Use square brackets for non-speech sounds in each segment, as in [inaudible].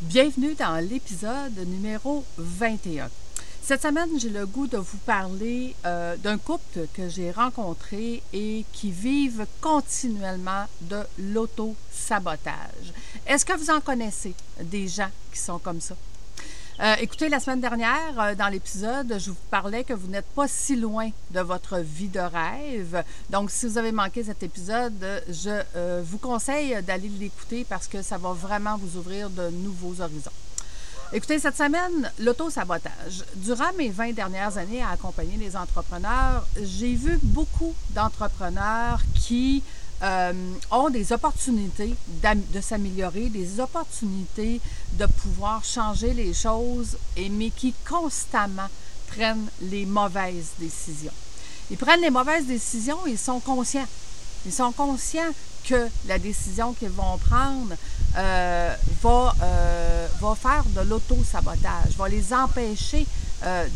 Bienvenue dans l'épisode numéro 21. Cette semaine, j'ai le goût de vous parler euh, d'un couple que j'ai rencontré et qui vivent continuellement de l'auto-sabotage. Est-ce que vous en connaissez des gens qui sont comme ça? Euh, écoutez, la semaine dernière, euh, dans l'épisode, je vous parlais que vous n'êtes pas si loin de votre vie de rêve. Donc, si vous avez manqué cet épisode, je euh, vous conseille d'aller l'écouter parce que ça va vraiment vous ouvrir de nouveaux horizons. Écoutez, cette semaine, l'auto-sabotage. Durant mes 20 dernières années à accompagner les entrepreneurs, j'ai vu beaucoup d'entrepreneurs qui euh, ont des opportunités de s'améliorer, des opportunités de pouvoir changer les choses, et, mais qui constamment prennent les mauvaises décisions. Ils prennent les mauvaises décisions, ils sont conscients. Ils sont conscients que la décision qu'ils vont prendre euh, va, euh, va faire de l'auto-sabotage, va les empêcher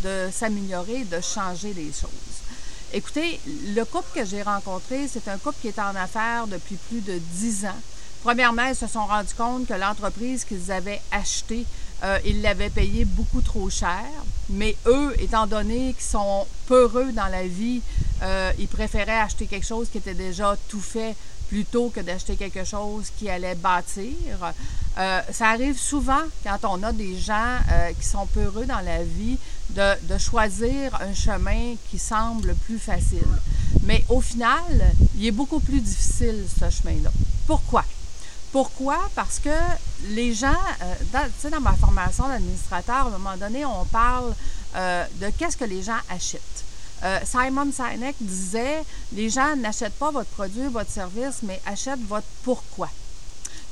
de s'améliorer, de changer les choses. Écoutez, le couple que j'ai rencontré, c'est un couple qui est en affaires depuis plus de dix ans. Premièrement, ils se sont rendus compte que l'entreprise qu'ils avaient achetée, euh, ils l'avaient payée beaucoup trop cher. Mais eux, étant donné qu'ils sont peureux dans la vie, euh, ils préféraient acheter quelque chose qui était déjà tout fait plutôt que d'acheter quelque chose qui allait bâtir. Euh, ça arrive souvent quand on a des gens euh, qui sont peureux dans la vie de, choisir un chemin qui semble plus facile. Mais au final, il est beaucoup plus difficile ce chemin-là. Pourquoi? Pourquoi? Parce que les gens, euh, dans, dans ma formation d'administrateur, à un moment donné, on parle de qu'est-ce que les gens achètent. Euh, Simon Sinek disait Les gens n'achètent pas votre produit, votre service, mais achètent votre pourquoi.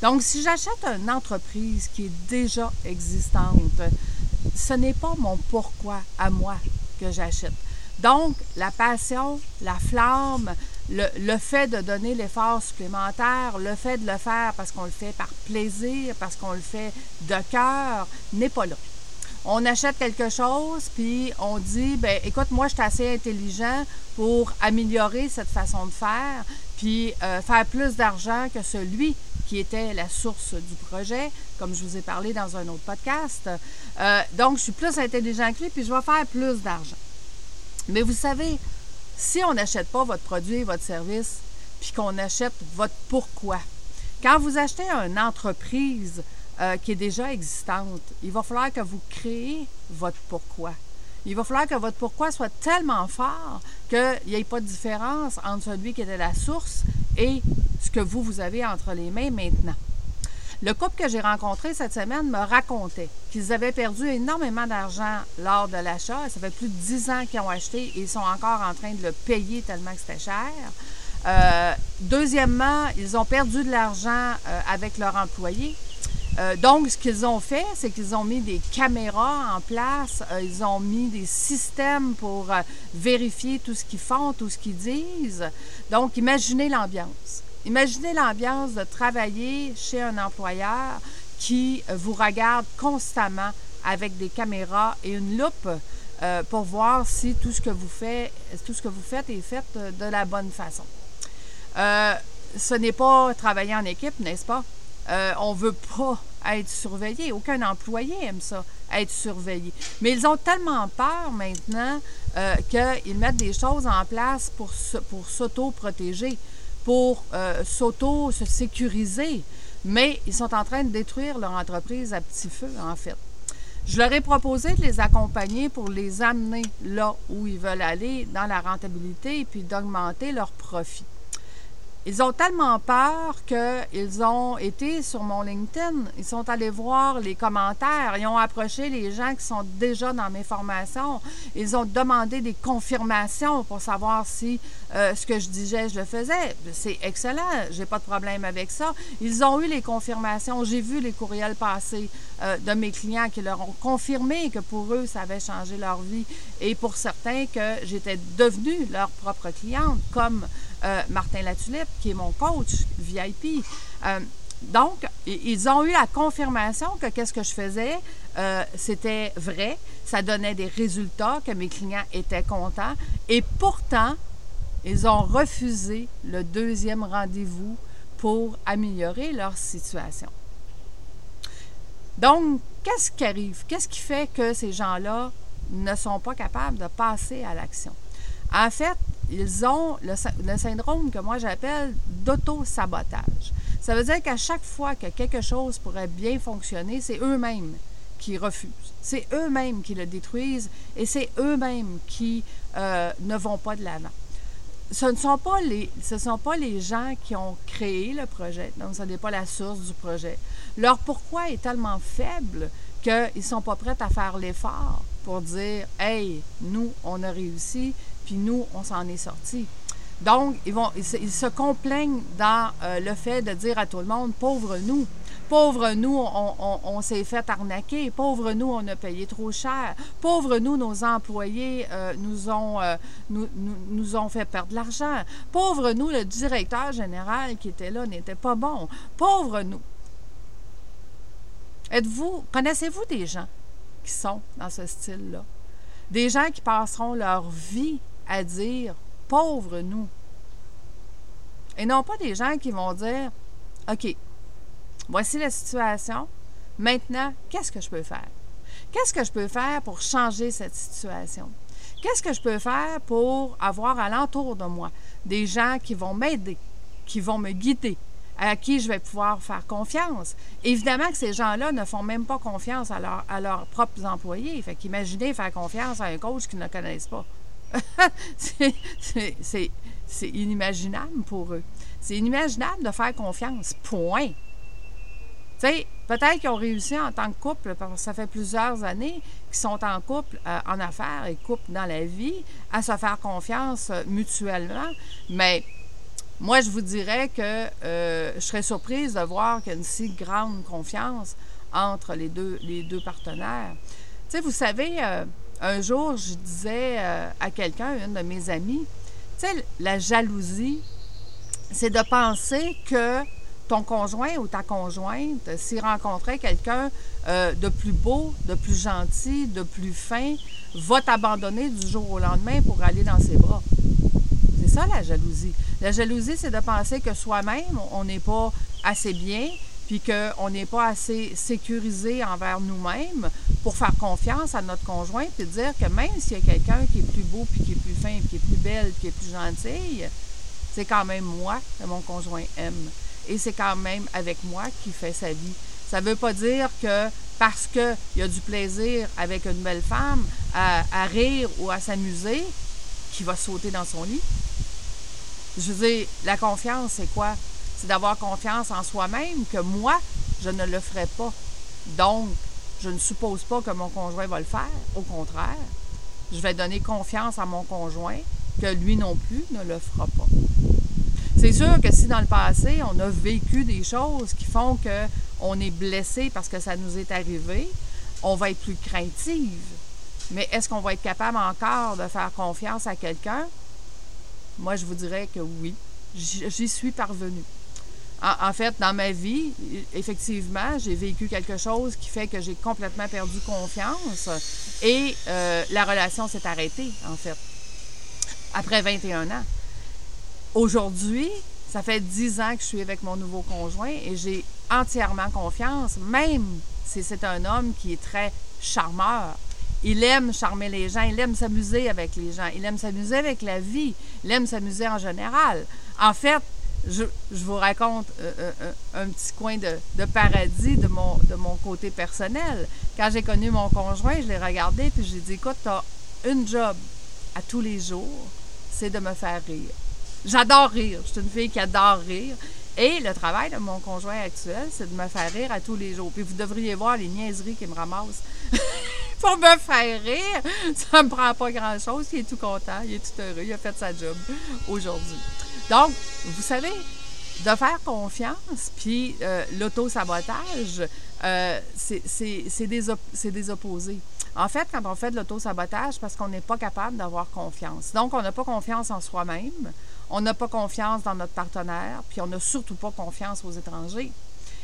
Donc, si j'achète une entreprise qui est déjà existante, ce n'est pas mon pourquoi à moi que j'achète. Donc, la passion, la flamme, le, le fait de donner l'effort supplémentaire, le fait de le faire parce qu'on le fait par plaisir, parce qu'on le fait de cœur, n'est pas là on achète quelque chose, puis on dit, ben écoute, moi, je suis assez intelligent pour améliorer cette façon de faire, puis euh, faire plus d'argent que celui qui était la source du projet, comme je vous ai parlé dans un autre podcast. Euh, donc, je suis plus intelligent que lui, puis je vais faire plus d'argent. Mais vous savez, si on n'achète pas votre produit, votre service, puis qu'on achète votre pourquoi, quand vous achetez une entreprise, euh, qui est déjà existante. Il va falloir que vous créez votre pourquoi. Il va falloir que votre pourquoi soit tellement fort qu'il n'y ait pas de différence entre celui qui était la source et ce que vous, vous avez entre les mains maintenant. Le couple que j'ai rencontré cette semaine me racontait qu'ils avaient perdu énormément d'argent lors de l'achat. Ça fait plus de dix ans qu'ils ont acheté et ils sont encore en train de le payer tellement que c'était cher. Euh, deuxièmement, ils ont perdu de l'argent euh, avec leur employé. Euh, donc, ce qu'ils ont fait, c'est qu'ils ont mis des caméras en place, euh, ils ont mis des systèmes pour euh, vérifier tout ce qu'ils font, tout ce qu'ils disent. Donc, imaginez l'ambiance. Imaginez l'ambiance de travailler chez un employeur qui vous regarde constamment avec des caméras et une loupe pour voir si tout ce que vous faites, tout ce que vous faites est fait de la bonne façon. ce n'est pas travailler en équipe, n'est-ce pas? Euh, on ne veut pas être surveillé. Aucun employé aime ça, être surveillé. Mais ils ont tellement peur maintenant euh, qu'ils mettent des choses en place pour, pour s'auto-protéger, pour euh, s'auto-se sécuriser. Mais ils sont en train de détruire leur entreprise à petit feu, en fait. Je leur ai proposé de les accompagner pour les amener là où ils veulent aller, dans la rentabilité, et puis d'augmenter leur profit. Ils ont tellement peur qu'ils ont été sur mon LinkedIn, ils sont allés voir les commentaires, ils ont approché les gens qui sont déjà dans mes formations, ils ont demandé des confirmations pour savoir si euh, ce que je disais, je le faisais. C'est excellent, j'ai pas de problème avec ça. Ils ont eu les confirmations, j'ai vu les courriels passer euh, de mes clients qui leur ont confirmé que pour eux, ça avait changé leur vie. Et pour certains que j'étais devenue leur propre cliente, comme euh, Martin Latulippe, qui est mon coach VIP. Euh, donc, ils ont eu la confirmation que qu'est-ce que je faisais, euh, c'était vrai, ça donnait des résultats, que mes clients étaient contents. Et pourtant, ils ont refusé le deuxième rendez-vous pour améliorer leur situation. Donc, qu'est-ce qui arrive? Qu'est-ce qui fait que ces gens-là ne sont pas capables de passer à l'action? En fait, ils ont le, syndrome que moi j'appelle d'auto-sabotage. Ça veut dire qu'à chaque fois que quelque chose pourrait bien fonctionner, c'est eux-mêmes qui refusent. C'est eux-mêmes qui le détruisent et c'est eux-mêmes qui euh, ne vont pas de l'avant. Ce ne sont pas les, ce sont pas les gens qui ont créé le projet, donc ce n'est pas la source du projet. Leur pourquoi est tellement faible qu'ils ne sont pas prêts à faire l'effort pour dire Hey, nous, on a réussi, puis nous, on s'en est sortis. Donc, ils, vont, ils, se, complaignent dans euh, le fait de dire à tout le monde Pauvre nous, pauvre nous, on, s'est fait arnaquer, pauvre nous, on a payé trop cher, pauvre nous, nos employés euh, nous, ont, euh, nous, nous, ont fait perdre de l'argent, pauvre nous, le directeur général qui était là n'était pas bon, pauvre nous. Êtes-vous, connaissez-vous des gens qui sont dans ce style-là? Des gens qui passeront leur vie à dire pauvre nous. Et non pas des gens qui vont dire OK, voici la situation. Maintenant, qu'est-ce que je peux faire? Qu'est-ce que je peux faire pour changer cette situation? Qu'est-ce que je peux faire pour avoir alentour de moi des gens qui vont m'aider, qui vont me guider, à qui je vais pouvoir faire confiance? Évidemment que ces gens-là ne font même pas confiance à, à leurs propres employés. Fait qu'imaginez faire confiance à un coach qu'ils ne connaissent pas. [laughs] c'est inimaginable pour eux. C'est inimaginable de faire confiance. Point. Tu sais, peut-être qu'ils ont réussi en tant que couple, parce que ça fait plusieurs années qu'ils sont en couple euh, en affaires et couple dans la vie, à se faire confiance euh, mutuellement. Mais moi, je vous dirais que euh, je serais surprise de voir qu'il y a une si grande confiance entre les deux, les deux partenaires. Tu sais, vous savez, un jour, je disais euh, à quelqu'un, une de mes amies, tu la jalousie, c'est de penser que ton conjoint ou ta conjointe, s'il rencontrait quelqu'un euh, de plus beau, de plus gentil, de plus fin, va t'abandonner du jour au lendemain pour aller dans ses bras. C'est ça la jalousie. La jalousie, c'est de penser que soi-même, on n'est pas assez bien, puis qu'on n'est pas assez sécurisé envers nous-mêmes pour faire confiance à notre conjoint, puis dire que même s'il y a quelqu'un qui est plus beau, puis qui est plus fin, puis qui est plus belle, puis qui est plus gentille, c'est quand même moi que mon conjoint aime. Et c'est quand même avec moi qu'il fait sa vie. Ça ne veut pas dire que parce qu'il y a du plaisir avec une belle femme à, à rire ou à s'amuser, qu'il va sauter dans son lit. Je veux dire, la confiance, c'est quoi? c'est d'avoir confiance en soi-même que moi, je ne le ferai pas. Donc, je ne suppose pas que mon conjoint va le faire. Au contraire, je vais donner confiance à mon conjoint que lui non plus ne le fera pas. C'est sûr que si dans le passé, on a vécu des choses qui font qu'on est blessé parce que ça nous est arrivé, on va être plus craintive. Mais est-ce qu'on va être capable encore de faire confiance à quelqu'un? Moi, je vous dirais que oui. J'y suis parvenue. En, fait, dans ma vie, effectivement, j'ai vécu quelque chose qui fait que j'ai complètement perdu confiance et euh, la relation s'est arrêtée, en fait, après 21 ans. Aujourd'hui, ça fait 10 ans que je suis avec mon nouveau conjoint et j'ai entièrement confiance, même si c'est un homme qui est très charmeur. Il aime charmer les gens, il aime s'amuser avec les gens, il aime s'amuser avec la vie, il aime s'amuser en général. En fait, je, vous raconte euh, euh, euh, un petit coin de, paradis de mon, côté personnel. Quand j'ai connu mon conjoint, je l'ai regardé puis j'ai dit Écoute, tu as une job à tous les jours, c'est de me faire rire. J'adore rire. Je suis une fille qui adore rire. Et le travail de mon conjoint actuel, c'est de me faire rire à tous les jours. Puis vous devriez voir les niaiseries qu'il me ramasse [laughs] pour me faire rire. Ça me prend pas grand-chose. Il est tout content, il est tout heureux. Il a fait sa job aujourd'hui. Donc, vous savez, de faire confiance, puis euh, l'auto-sabotage, euh, c'est des, des, opposés. En fait, quand on fait de l'auto-sabotage, parce qu'on n'est pas capable d'avoir confiance. Donc, on n'a pas confiance en soi-même, on n'a pas confiance dans notre partenaire, puis on n'a surtout pas confiance aux étrangers.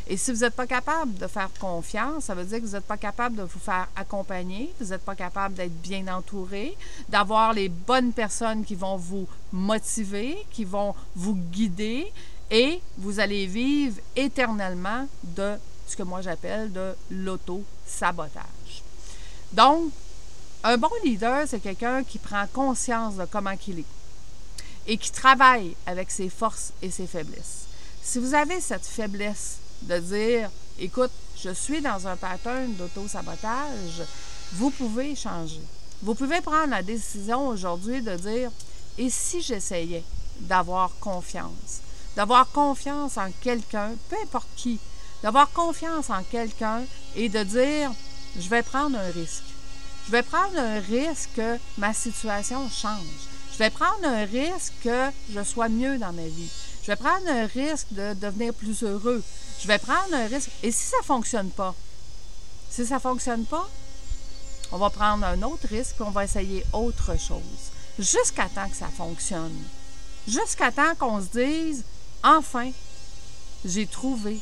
Et si vous n'êtes pas capable de faire confiance, ça veut dire que vous n'êtes pas capable de vous faire accompagner, vous n'êtes pas capable d'être bien entouré, d'avoir les bonnes personnes qui vont vous motiver, qui vont vous guider et vous allez vivre éternellement de ce que moi j'appelle de l'auto-sabotage. Donc, un bon leader, c'est quelqu'un qui prend conscience de comment il est et qui travaille avec ses forces et ses faiblesses. Si vous avez cette faiblesse de dire, écoute, je suis dans un pattern d'auto-sabotage, vous pouvez changer. Vous pouvez prendre la décision aujourd'hui de dire, et si j'essayais d'avoir confiance, d'avoir confiance en quelqu'un, peu importe qui, d'avoir confiance en quelqu'un et de dire, je vais prendre un risque. Je vais prendre un risque que ma situation change. Je vais prendre un risque que je sois mieux dans ma vie. Je vais prendre un risque de devenir plus heureux. Je vais prendre un risque. Et si ça ne fonctionne pas? Si ça ne fonctionne pas, on va prendre un autre risque, on va essayer autre chose. Jusqu'à temps que ça fonctionne. Jusqu'à temps qu'on se dise, enfin, j'ai trouvé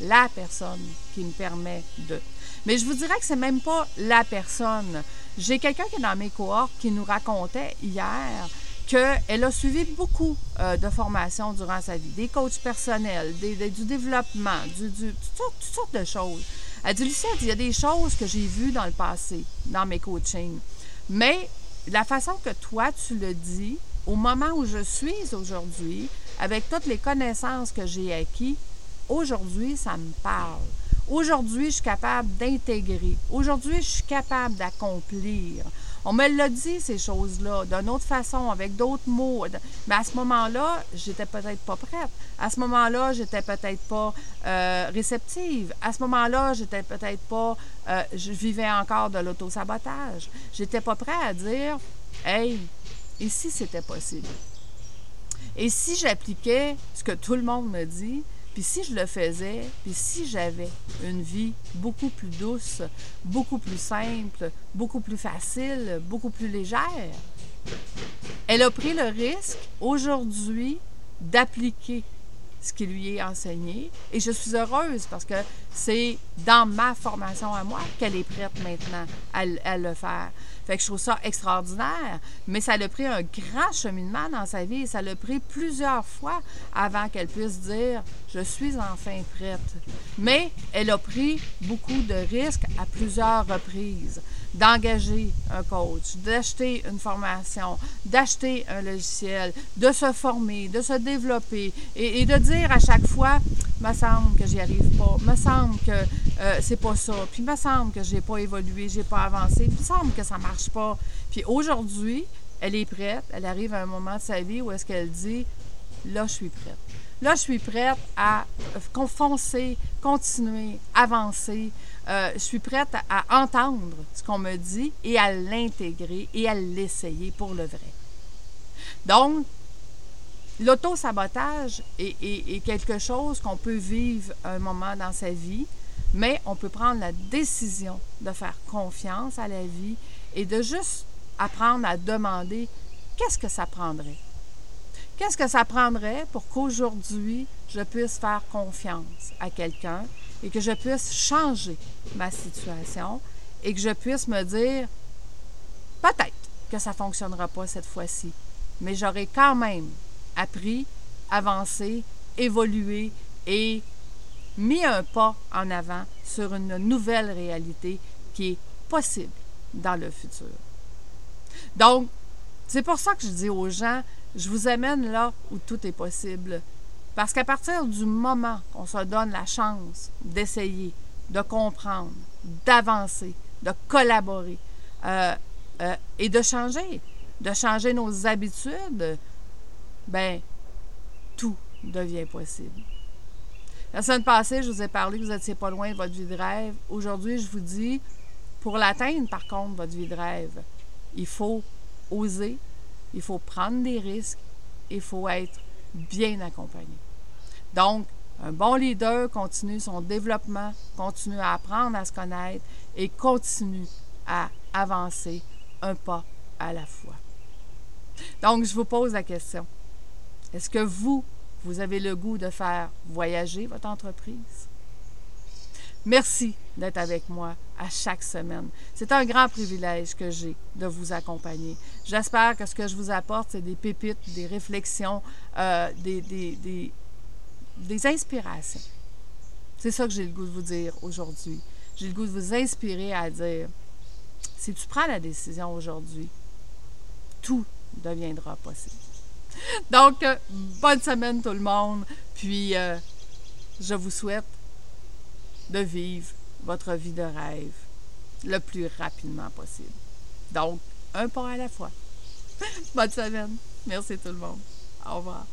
la personne qui me permet de. Mais je vous dirais que c'est même pas la personne. J'ai quelqu'un qui est dans mes cohortes qui nous racontait hier qu'elle a suivi beaucoup euh, de formations durant sa vie, des coachs personnels, du développement, du, toutes, sortes de choses. Elle dit, Lucette, il y a des choses que j'ai vues dans le passé, dans mes coachings. Mais la façon que toi, tu le dis, au moment où je suis aujourd'hui, avec toutes les connaissances que j'ai acquises, aujourd'hui, ça me parle. Aujourd'hui, je suis capable d'intégrer. Aujourd'hui, je suis capable d'accomplir. On me l'a dit, ces choses-là, d'une autre façon, avec d'autres mots. Mais à ce moment-là, j'étais peut-être pas prête. À ce moment-là, j'étais peut-être pas euh, réceptive. À ce moment-là, j'étais peut-être pas. Euh, je vivais encore de l'autosabotage. J'étais pas prête à dire Hey, et si c'était possible? Et si j'appliquais ce que tout le monde me dit, puis si je le faisais, puis si j'avais une vie beaucoup plus douce, beaucoup plus simple, beaucoup plus facile, beaucoup plus légère, elle a pris le risque aujourd'hui d'appliquer ce qui lui est enseigné. Et je suis heureuse parce que c'est dans ma formation à moi qu'elle est prête maintenant à, le faire. Fait que je trouve ça extraordinaire, mais ça l'a pris un grand cheminement dans sa vie ça l'a pris plusieurs fois avant qu'elle puisse dire Je suis enfin prête. Mais elle a pris beaucoup de risques à plusieurs reprises d'engager un coach, d'acheter une formation, d'acheter un logiciel, de se former, de se développer et, de dire à chaque fois, me semble que j'y arrive pas, me semble que euh, c'est pas ça, puis me semble que j'ai pas évolué, j'ai pas avancé, me semble que ça marche pas. Puis aujourd'hui, elle est prête, elle arrive à un moment de sa vie où est-ce qu'elle dit, là je suis prête. Là, je suis prête à foncer, continuer, avancer. Euh, je suis prête à, entendre ce qu'on me dit et à l'intégrer et à l'essayer pour le vrai. Donc, l'auto-sabotage est, est, quelque chose qu'on peut vivre un moment dans sa vie, mais on peut prendre la décision de faire confiance à la vie et de juste apprendre à demander qu'est-ce que ça prendrait Qu'est-ce que ça prendrait pour qu'aujourd'hui, je puisse faire confiance à quelqu'un et que je puisse changer ma situation et que je puisse me dire, peut-être que ça ne fonctionnera pas cette fois-ci, mais j'aurai quand même appris, avancé, évolué et mis un pas en avant sur une nouvelle réalité qui est possible dans le futur. Donc, c'est pour ça que je dis aux gens, je vous amène là où tout est possible. Parce qu'à partir du moment qu'on se donne la chance d'essayer, de comprendre, d'avancer, de collaborer euh, euh, et de changer, de changer nos habitudes, ben tout devient possible. La semaine passée, je vous ai parlé que vous n'étiez pas loin de votre vie de rêve. Aujourd'hui, je vous dis, pour l'atteindre, par contre, votre vie de rêve, il faut oser, il faut prendre des risques, il faut être bien accompagné. Donc, un bon leader continue son développement, continue à apprendre à se connaître et continue à avancer un pas à la fois. Donc, je vous pose la question. Est-ce que vous, vous avez le goût de faire voyager votre entreprise? Merci d'être avec moi à chaque semaine. C'est un grand privilège que j'ai de vous accompagner. J'espère que ce que je vous apporte, c'est des pépites, des réflexions, euh, des, des, des, inspirations. C'est ça que j'ai le goût de vous dire aujourd'hui. J'ai le goût de vous inspirer à dire, si tu prends la décision aujourd'hui, tout deviendra possible. Donc, euh, bonne semaine tout le monde. Puis, euh, je vous souhaite de vivre votre vie de rêve le plus rapidement possible. Donc, un pas à la fois. [laughs] bonne semaine. Merci tout le monde. Au revoir.